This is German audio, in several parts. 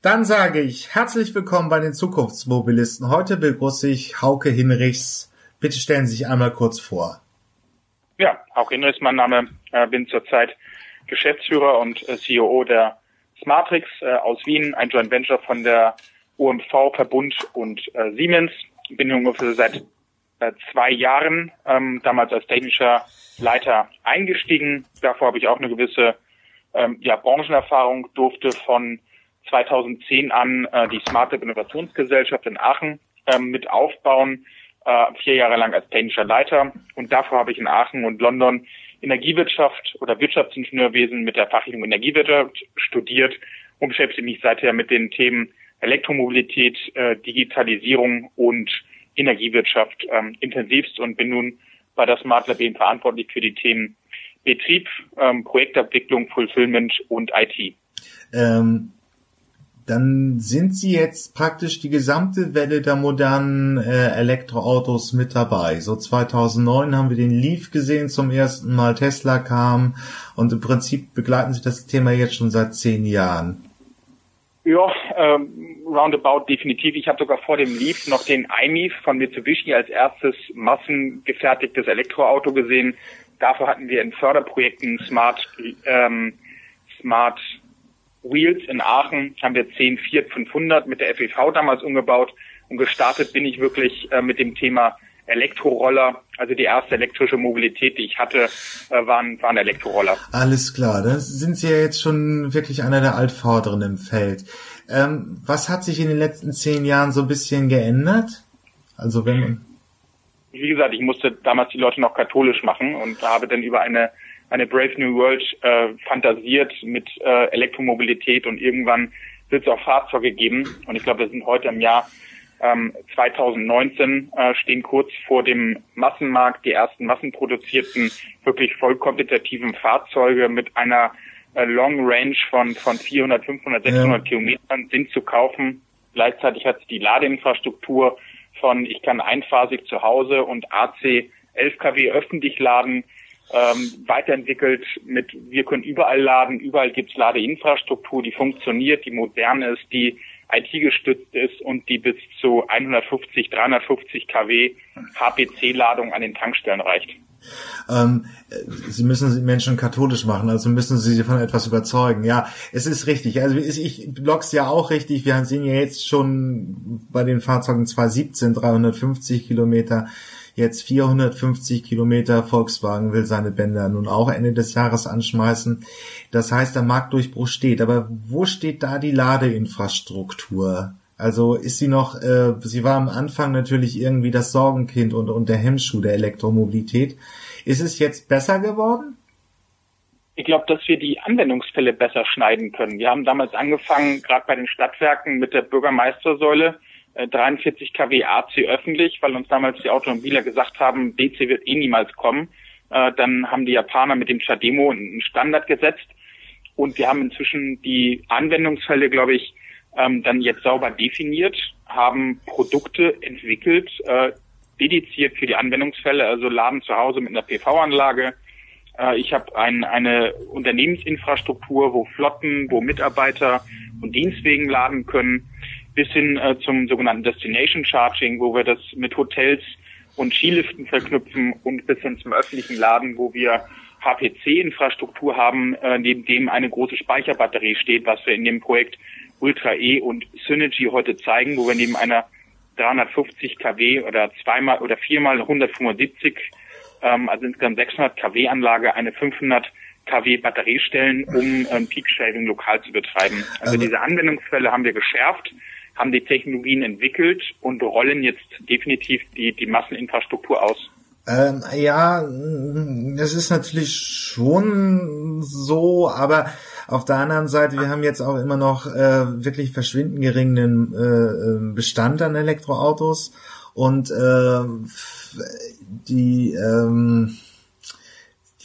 Dann sage ich herzlich willkommen bei den Zukunftsmobilisten. Heute begrüße ich Hauke Hinrichs. Bitte stellen Sie sich einmal kurz vor. Ja, Hauke Hinrichs, mein Name. Äh, bin zurzeit Geschäftsführer und äh, CEO der Smartrix äh, aus Wien, ein Joint Venture von der UMV Verbund und Siemens. Bin ungefähr seit zwei Jahren ähm, damals als technischer Leiter eingestiegen. Davor habe ich auch eine gewisse ähm, ja, Branchenerfahrung, durfte von 2010 an äh, die Smart Lab Innovationsgesellschaft in Aachen ähm, mit aufbauen, äh, vier Jahre lang als technischer Leiter. Und davor habe ich in Aachen und London Energiewirtschaft oder Wirtschaftsingenieurwesen mit der Fachrichtung Energiewirtschaft studiert und beschäftige mich seither mit den Themen Elektromobilität, äh, Digitalisierung und Energiewirtschaft ähm, intensivst und bin nun bei der Smart Lab eben verantwortlich für die Themen Betrieb, ähm, Projektabwicklung, Fulfillment und IT. Ähm, dann sind Sie jetzt praktisch die gesamte Welle der modernen äh, Elektroautos mit dabei. So 2009 haben wir den Leaf gesehen zum ersten Mal, Tesla kam und im Prinzip begleiten Sie das Thema jetzt schon seit zehn Jahren. Ja, ähm, roundabout definitiv. Ich habe sogar vor dem Leaf noch den iMIF von Mitsubishi als erstes massengefertigtes Elektroauto gesehen. Dafür hatten wir in Förderprojekten Smart ähm, Smart Wheels in Aachen haben wir 10 Fiat 500 mit der FEV damals umgebaut und gestartet bin ich wirklich äh, mit dem Thema Elektroroller. Also die erste elektrische Mobilität, die ich hatte, äh, waren, waren Elektroroller. Alles klar, da sind Sie ja jetzt schon wirklich einer der Altvorderen im Feld. Ähm, was hat sich in den letzten zehn Jahren so ein bisschen geändert? Also wenn Wie gesagt, ich musste damals die Leute noch katholisch machen und habe dann über eine eine Brave New World äh, fantasiert mit äh, Elektromobilität und irgendwann wird es auch Fahrzeuge geben. Und ich glaube, wir sind heute im Jahr ähm, 2019, äh, stehen kurz vor dem Massenmarkt. Die ersten massenproduzierten, wirklich voll kompetitiven Fahrzeuge mit einer äh, Long Range von, von 400, 500, 600 ja. Kilometern sind zu kaufen. Gleichzeitig hat die Ladeinfrastruktur von ich kann einphasig zu Hause und AC 11 kW öffentlich laden ähm, weiterentwickelt mit, wir können überall laden, überall gibt's Ladeinfrastruktur, die funktioniert, die modern ist, die IT-gestützt ist und die bis zu 150, 350 kW HPC-Ladung an den Tankstellen reicht. Ähm, sie müssen die Menschen katholisch machen, also müssen sie sie von etwas überzeugen. Ja, es ist richtig. Also ich blog's ja auch richtig. Wir sehen ja jetzt schon bei den Fahrzeugen 2017 350 Kilometer jetzt 450 Kilometer. Volkswagen will seine Bänder nun auch Ende des Jahres anschmeißen. Das heißt, der Marktdurchbruch steht. Aber wo steht da die Ladeinfrastruktur? Also ist sie noch, äh, sie war am Anfang natürlich irgendwie das Sorgenkind und, und der Hemmschuh der Elektromobilität. Ist es jetzt besser geworden? Ich glaube, dass wir die Anwendungsfälle besser schneiden können. Wir haben damals angefangen, gerade bei den Stadtwerken mit der Bürgermeistersäule, 43 kW AC öffentlich, weil uns damals die Automobiler gesagt haben, DC wird eh niemals kommen. Äh, dann haben die Japaner mit dem Chademo einen Standard gesetzt und wir haben inzwischen die Anwendungsfälle, glaube ich, ähm, dann jetzt sauber definiert, haben Produkte entwickelt, äh, dediziert für die Anwendungsfälle, also Laden zu Hause mit einer PV-Anlage. Äh, ich habe ein, eine Unternehmensinfrastruktur, wo Flotten, wo Mitarbeiter und Dienstwegen laden können bis hin äh, zum sogenannten Destination Charging, wo wir das mit Hotels und Skiliften verknüpfen und bis hin zum öffentlichen Laden, wo wir HPC-Infrastruktur haben, äh, neben dem eine große Speicherbatterie steht, was wir in dem Projekt Ultra E und Synergy heute zeigen, wo wir neben einer 350 kW oder zweimal oder viermal 175, ähm, also insgesamt 600 kW Anlage, eine 500 kW Batterie stellen, um ähm, Peak Shaving lokal zu betreiben. Also, also diese Anwendungsfälle haben wir geschärft haben die Technologien entwickelt und rollen jetzt definitiv die, die Masseninfrastruktur aus. Ähm, ja, es ist natürlich schon so, aber auf der anderen Seite, wir haben jetzt auch immer noch äh, wirklich verschwindend geringen äh, äh, Bestand an Elektroautos und äh, die ähm,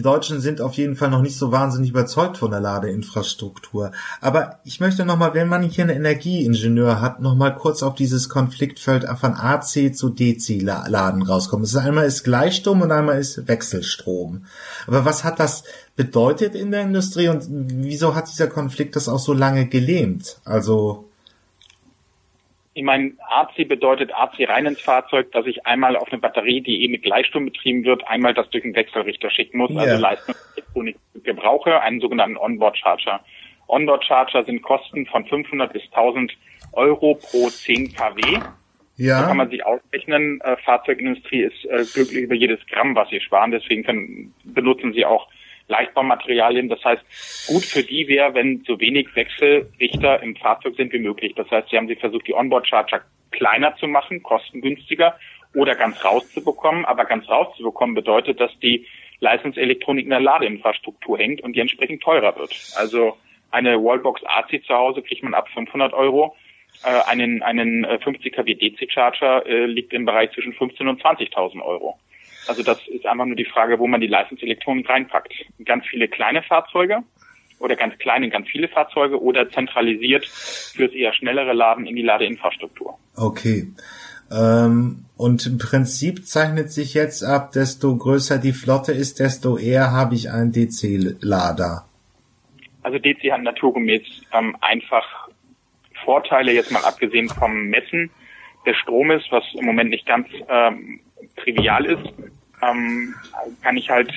die Deutschen sind auf jeden Fall noch nicht so wahnsinnig überzeugt von der Ladeinfrastruktur. Aber ich möchte nochmal, wenn man hier einen Energieingenieur hat, nochmal kurz auf dieses Konfliktfeld von AC zu DC-Laden rauskommen. Das ist einmal ist Gleichstrom und einmal ist Wechselstrom. Aber was hat das bedeutet in der Industrie und wieso hat dieser Konflikt das auch so lange gelähmt? Also Ich meine, AC bedeutet AC rein ins Fahrzeug, dass ich einmal auf eine Batterie, die eh mit Gleichstrom betrieben wird, einmal das durch einen Wechselrichter schicken muss, yeah. also Leistungselektronik gebrauche, einen sogenannten Onboard-Charger. Onboard-Charger sind Kosten von 500 bis 1000 Euro pro 10 kW. Ja. Da kann man sich ausrechnen, äh, Fahrzeugindustrie ist äh, glücklich über jedes Gramm, was sie sparen, deswegen können, benutzen sie auch Leichtbaumaterialien. Das heißt, gut für die wäre, wenn so wenig Wechselrichter im Fahrzeug sind wie möglich. Das heißt, sie haben sich versucht, die Onboard-Charger kleiner zu machen, kostengünstiger oder ganz rauszubekommen. Aber ganz rauszubekommen bedeutet, dass die Leistungselektronik in der Ladeinfrastruktur hängt und die entsprechend teurer wird. Also eine Wallbox AC zu Hause kriegt man ab 500 Euro. Äh, einen, einen 50 kW DC Charger äh, liegt im Bereich zwischen 15 und 20.000 Euro. Also das ist einfach nur die Frage, wo man die Leistungselektronik reinpackt. Ganz viele kleine Fahrzeuge oder ganz kleine, ganz viele Fahrzeuge oder zentralisiert fürs eher schnellere Laden in die Ladeinfrastruktur. Okay. Ähm, und im Prinzip zeichnet sich jetzt ab, desto größer die Flotte ist, desto eher habe ich einen DC-Lader. Also DC hat naturgemäß ähm, einfach Vorteile, jetzt mal abgesehen vom Messen des Stromes, was im Moment nicht ganz ähm, trivial ist ähm, kann ich halt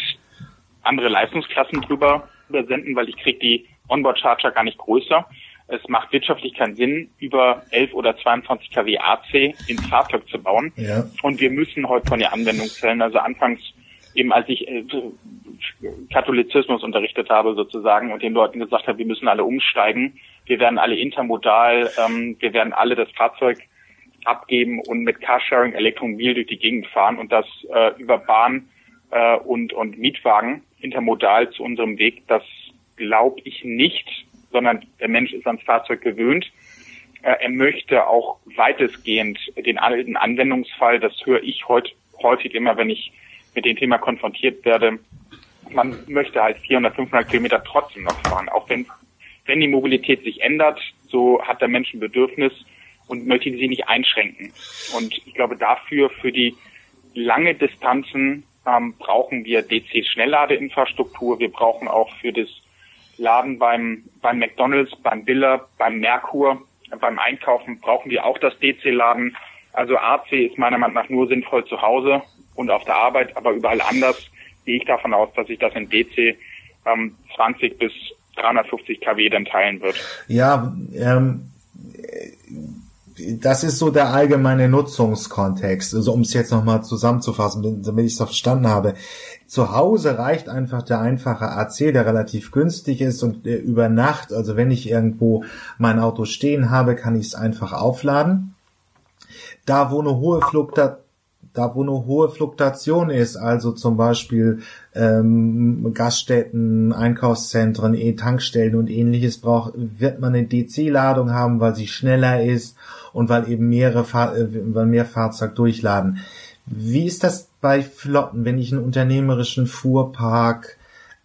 andere Leistungsklassen drüber übersenden, weil ich kriege die Onboard-Charger gar nicht größer. Es macht wirtschaftlich keinen Sinn, über 11 oder 22 kW AC ins Fahrzeug zu bauen. Ja. Und wir müssen heute von den Anwendungsfällen, also anfangs eben als ich äh, Katholizismus unterrichtet habe sozusagen und den Leuten gesagt habe, wir müssen alle umsteigen, wir werden alle intermodal, ähm, wir werden alle das Fahrzeug abgeben und mit Carsharing Elektromobil durch die Gegend fahren und das äh, über Bahn äh, und, und Mietwagen intermodal zu unserem Weg, das glaube ich nicht, sondern der Mensch ist ans Fahrzeug gewöhnt. Äh, er möchte auch weitestgehend den alten Anwendungsfall, das höre ich heute häufig immer, wenn ich mit dem Thema konfrontiert werde, man möchte halt 400, 500 Kilometer trotzdem noch fahren, auch wenn, wenn die Mobilität sich ändert, so hat der Mensch ein Bedürfnis, und möchte sie nicht einschränken. Und ich glaube, dafür, für die lange Distanzen, ähm, brauchen wir DC-Schnellladeinfrastruktur. Wir brauchen auch für das Laden beim, beim McDonalds, beim Biller, beim Merkur, beim Einkaufen brauchen wir auch das DC-Laden. Also AC ist meiner Meinung nach nur sinnvoll zu Hause und auf der Arbeit, aber überall anders gehe ich davon aus, dass sich das in DC ähm, 20 bis 350 kW dann teilen wird. Ja, ähm, das ist so der allgemeine Nutzungskontext. Also um es jetzt nochmal zusammenzufassen, damit ich es verstanden habe. Zu Hause reicht einfach der einfache AC, der relativ günstig ist und über Nacht, also wenn ich irgendwo mein Auto stehen habe, kann ich es einfach aufladen. Da, wo eine hohe Fluktuation da wo eine hohe Fluktuation ist, also zum Beispiel ähm, Gaststätten, Einkaufszentren, E-Tankstellen und ähnliches braucht, wird man eine DC-Ladung haben, weil sie schneller ist und weil eben mehrere Fahr äh, weil mehr Fahrzeug durchladen. Wie ist das bei Flotten, wenn ich einen unternehmerischen Fuhrpark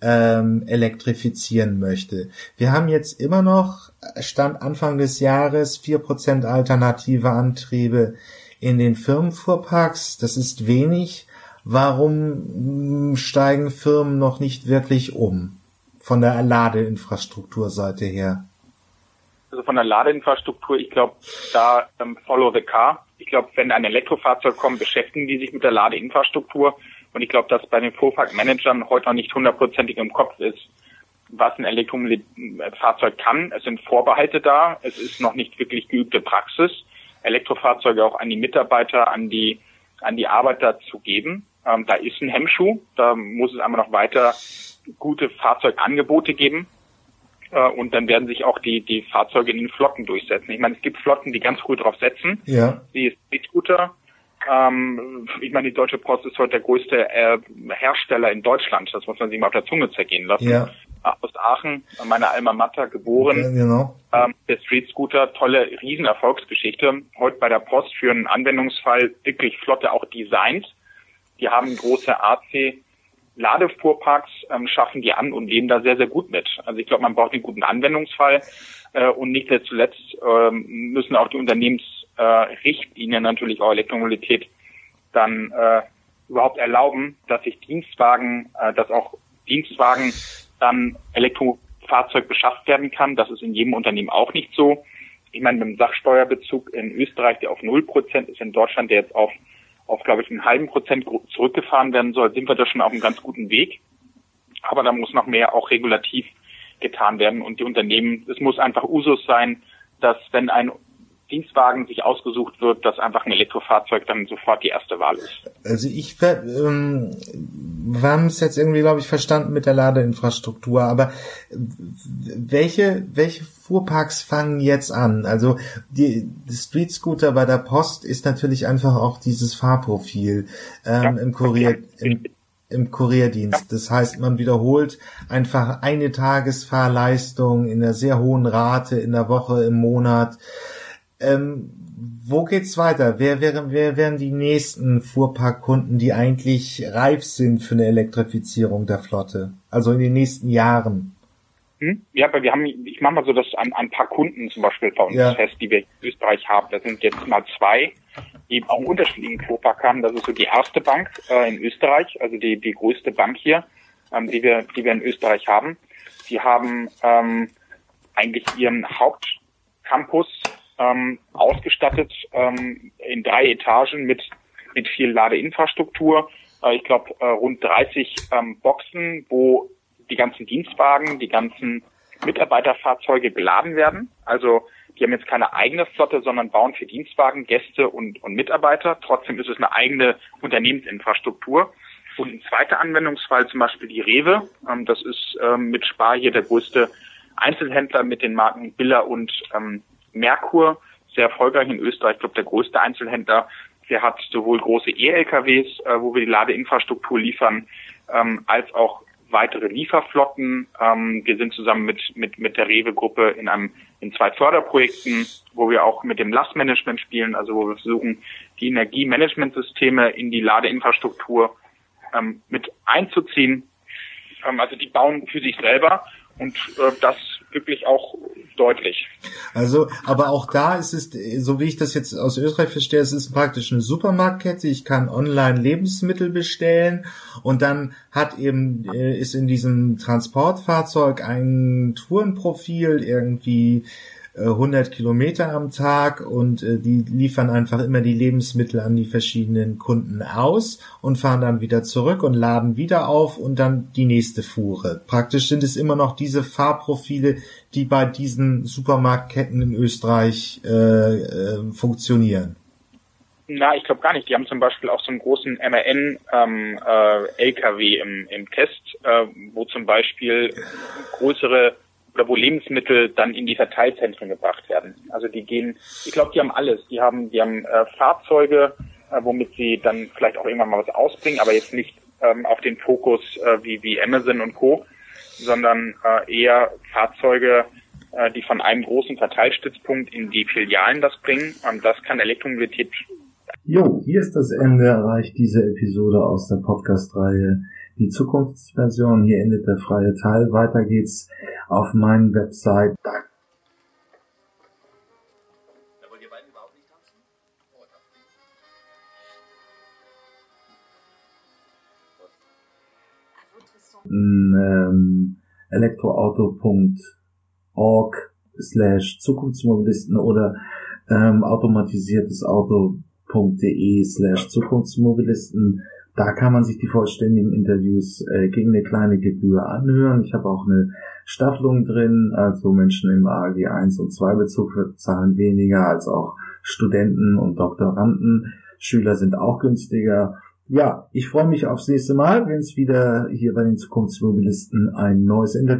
ähm, elektrifizieren möchte? Wir haben jetzt immer noch, Stand Anfang des Jahres, vier Prozent alternative Antriebe in den Firmenfuhrparks. Das ist wenig. Warum steigen Firmen noch nicht wirklich um? Von der Ladeinfrastrukturseite her also von der Ladeinfrastruktur, ich glaube, da ähm, follow the car. Ich glaube, wenn ein Elektrofahrzeug kommt, beschäftigen die sich mit der Ladeinfrastruktur. Und ich glaube, dass bei den Fuhrparkmanagern heute noch nicht hundertprozentig im Kopf ist, was ein Elektrofahrzeug kann. Es sind Vorbehalte da. Es ist noch nicht wirklich geübte Praxis, Elektrofahrzeuge auch an die Mitarbeiter, an die, an die Arbeiter zu geben. Ähm, da ist ein Hemmschuh. Da muss es einmal noch weiter gute Fahrzeugangebote geben. Äh, und dann werden sich auch die, die Fahrzeuge in den Flotten durchsetzen. Ich meine, es gibt Flotten, die ganz früh drauf setzen, ja. wie E-Scooter. Ähm, ich meine, die Deutsche Post ist heute der größte äh, Hersteller in Deutschland. Das muss man sich mal auf der Zunge zergehen lassen. Ja. Aus Aachen, meine Alma Mater, geboren. Ja, genau. Ähm, der Street Scooter, tolle Riesenerfolgsgeschichte. Heute bei der Post für einen Anwendungsfall wirklich flotte auch designt. Die haben große AC Ladefuhrparks ähm, schaffen die an und leben da sehr, sehr gut mit. Also ich glaube, man braucht einen guten Anwendungsfall äh, und nicht zuletzt äh, müssen auch die Unternehmensrichtlinien äh, natürlich auch Elektromobilität dann äh, überhaupt erlauben, dass sich Dienstwagen, äh, dass auch Dienstwagen dann Elektrofahrzeug beschafft werden kann. Das ist in jedem Unternehmen auch nicht so. ich meine, mit dem Sachsteuerbezug in Österreich, der auf 0% ist, in Deutschland, der jetzt auf, auf glaube ich, einen halben Prozent zurückgefahren werden soll, sind wir da schon auf einem ganz guten Weg. Aber da muss noch mehr auch regulativ getan werden. Und die Unternehmen, es muss einfach Usus sein, dass wenn ein Dienstwagen sich ausgesucht wird, dass einfach ein Elektrofahrzeug dann sofort die erste Wahl ist. Also ich ähm, wir haben es jetzt irgendwie, glaube ich, verstanden mit der Ladeinfrastruktur, aber welche, welche Fuhrparks fangen jetzt an? Also die, die Street Scooter bei der Post ist natürlich einfach auch dieses Fahrprofil ähm, ja, im Kurier. Im, im Kurierdienst. Das heißt, man wiederholt einfach eine Tagesfahrleistung in einer sehr hohen Rate in der Woche, im Monat. Ähm, wo geht's weiter? Wer wären, wer wären die nächsten Fuhrparkkunden, die eigentlich reif sind für eine Elektrifizierung der Flotte? Also in den nächsten Jahren? Hm? Ja, aber wir haben, ich mache mal so das an, ein paar Kunden zum Beispiel bei uns ja. fest, die wir in Österreich haben. Das sind jetzt mal zwei, die auch unterschiedlichen Fuhrpark haben. Das ist so die erste Bank äh, in Österreich, also die, die größte Bank hier, ähm, die wir, die wir in Österreich haben. Die haben ähm, eigentlich ihren Hauptcampus ähm, ausgestattet ähm, in drei Etagen mit, mit viel Ladeinfrastruktur. Äh, ich glaube, äh, rund 30 ähm, Boxen, wo die ganzen Dienstwagen, die ganzen Mitarbeiterfahrzeuge geladen werden. Also die haben jetzt keine eigene Flotte, sondern bauen für Dienstwagen Gäste und, und Mitarbeiter. Trotzdem ist es eine eigene Unternehmensinfrastruktur. Und ein zweiter Anwendungsfall, zum Beispiel die Rewe, ähm, das ist ähm, mit Spar hier der größte Einzelhändler mit den Marken Biller und ähm, Merkur, sehr erfolgreich in Österreich, ich glaube der größte Einzelhändler. Der hat sowohl große E-LKWs, äh, wo wir die Ladeinfrastruktur liefern, ähm, als auch weitere Lieferflotten. Ähm, wir sind zusammen mit, mit, mit der Rewe-Gruppe in einem in zwei Förderprojekten, wo wir auch mit dem Lastmanagement spielen, also wo wir versuchen, die Energiemanagementsysteme in die Ladeinfrastruktur ähm, mit einzuziehen. Ähm, also die bauen für sich selber und äh, das wirklich auch deutlich. Also, aber auch da ist es, so wie ich das jetzt aus Österreich verstehe, es ist praktisch eine Supermarktkette. Ich kann online Lebensmittel bestellen und dann hat eben, äh, ist in diesem Transportfahrzeug ein Tourenprofil irgendwie 100 Kilometer am Tag und äh, die liefern einfach immer die Lebensmittel an die verschiedenen Kunden aus und fahren dann wieder zurück und laden wieder auf und dann die nächste Fuhre. Praktisch sind es immer noch diese Fahrprofile, die bei diesen Supermarktketten in Österreich äh, äh, funktionieren. Na, ich glaube gar nicht. Die haben zum Beispiel auch so einen großen MRN ähm, äh, im, im Test, äh, wo zum Beispiel größere oder wo Lebensmittel dann in die Verteilzentren gebracht werden. Also die gehen, ich glaube, die haben alles. Die haben, die haben äh, Fahrzeuge, äh, womit sie dann vielleicht auch irgendwann mal was ausbringen, aber jetzt nicht ähm, auf den Fokus äh, wie, wie Amazon und Co., sondern äh, eher Fahrzeuge, äh, die von einem großen Verteilstützpunkt in die Filialen das bringen. Und das kann Elektromobilität. Jo, hier ist das Ende erreicht diese Episode aus der Podcast-Reihe die Zukunftsversion. Hier endet der freie Teil. Weiter geht's auf meinen Website. Ähm, elektroauto.org slash Zukunftsmobilisten oder ähm, automatisiertes Auto.de slash Zukunftsmobilisten da kann man sich die vollständigen Interviews äh, gegen eine kleine Gebühr anhören. Ich habe auch eine Staffelung drin, also Menschen im AG 1 und 2 Bezug zahlen weniger als auch Studenten und Doktoranden. Schüler sind auch günstiger. Ja, ich freue mich aufs nächste Mal, wenn es wieder hier bei den Zukunftsmobilisten ein neues Interview